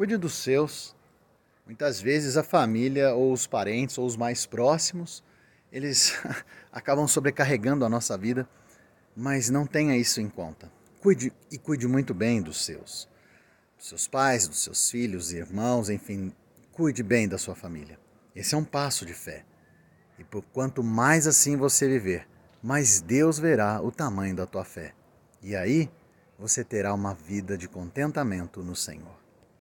Cuide dos seus. Muitas vezes a família ou os parentes ou os mais próximos, eles acabam sobrecarregando a nossa vida, mas não tenha isso em conta. Cuide e cuide muito bem dos seus. Dos seus pais, dos seus filhos, irmãos, enfim, cuide bem da sua família. Esse é um passo de fé. E por quanto mais assim você viver, mais Deus verá o tamanho da tua fé. E aí você terá uma vida de contentamento no Senhor.